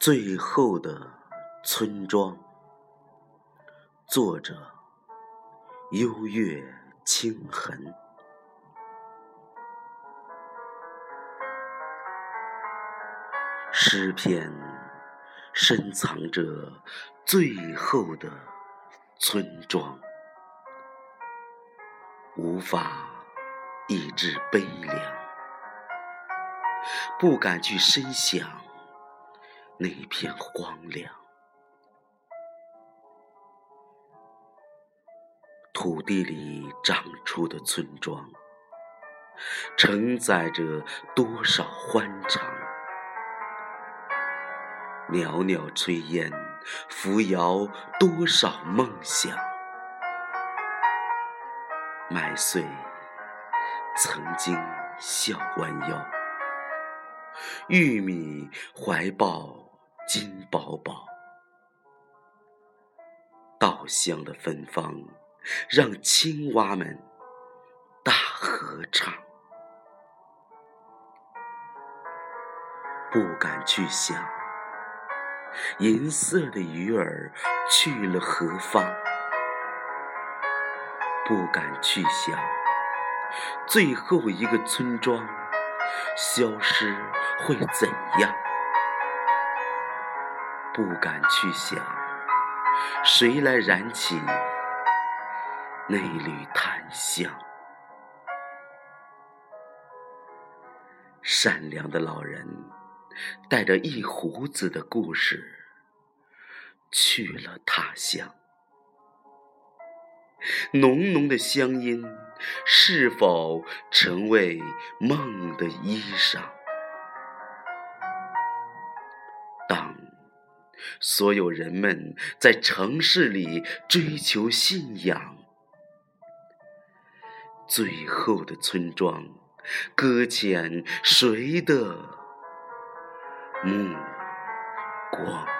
最后的村庄，作者：幽月清痕。诗篇深藏着最后的村庄，无法抑制悲凉。不敢去深想那片荒凉，土地里长出的村庄，承载着多少欢畅；袅袅炊烟，扶摇多少梦想。麦穗曾经笑弯腰。玉米怀抱金宝宝，稻香的芬芳让青蛙们大合唱。不敢去想银色的鱼儿去了何方，不敢去想最后一个村庄。消失会怎样？不敢去想，谁来燃起那缕檀香？善良的老人带着一胡子的故事去了他乡，浓浓的乡音。是否成为梦的衣裳？所有人们在城市里追求信仰，最后的村庄搁浅谁的目光？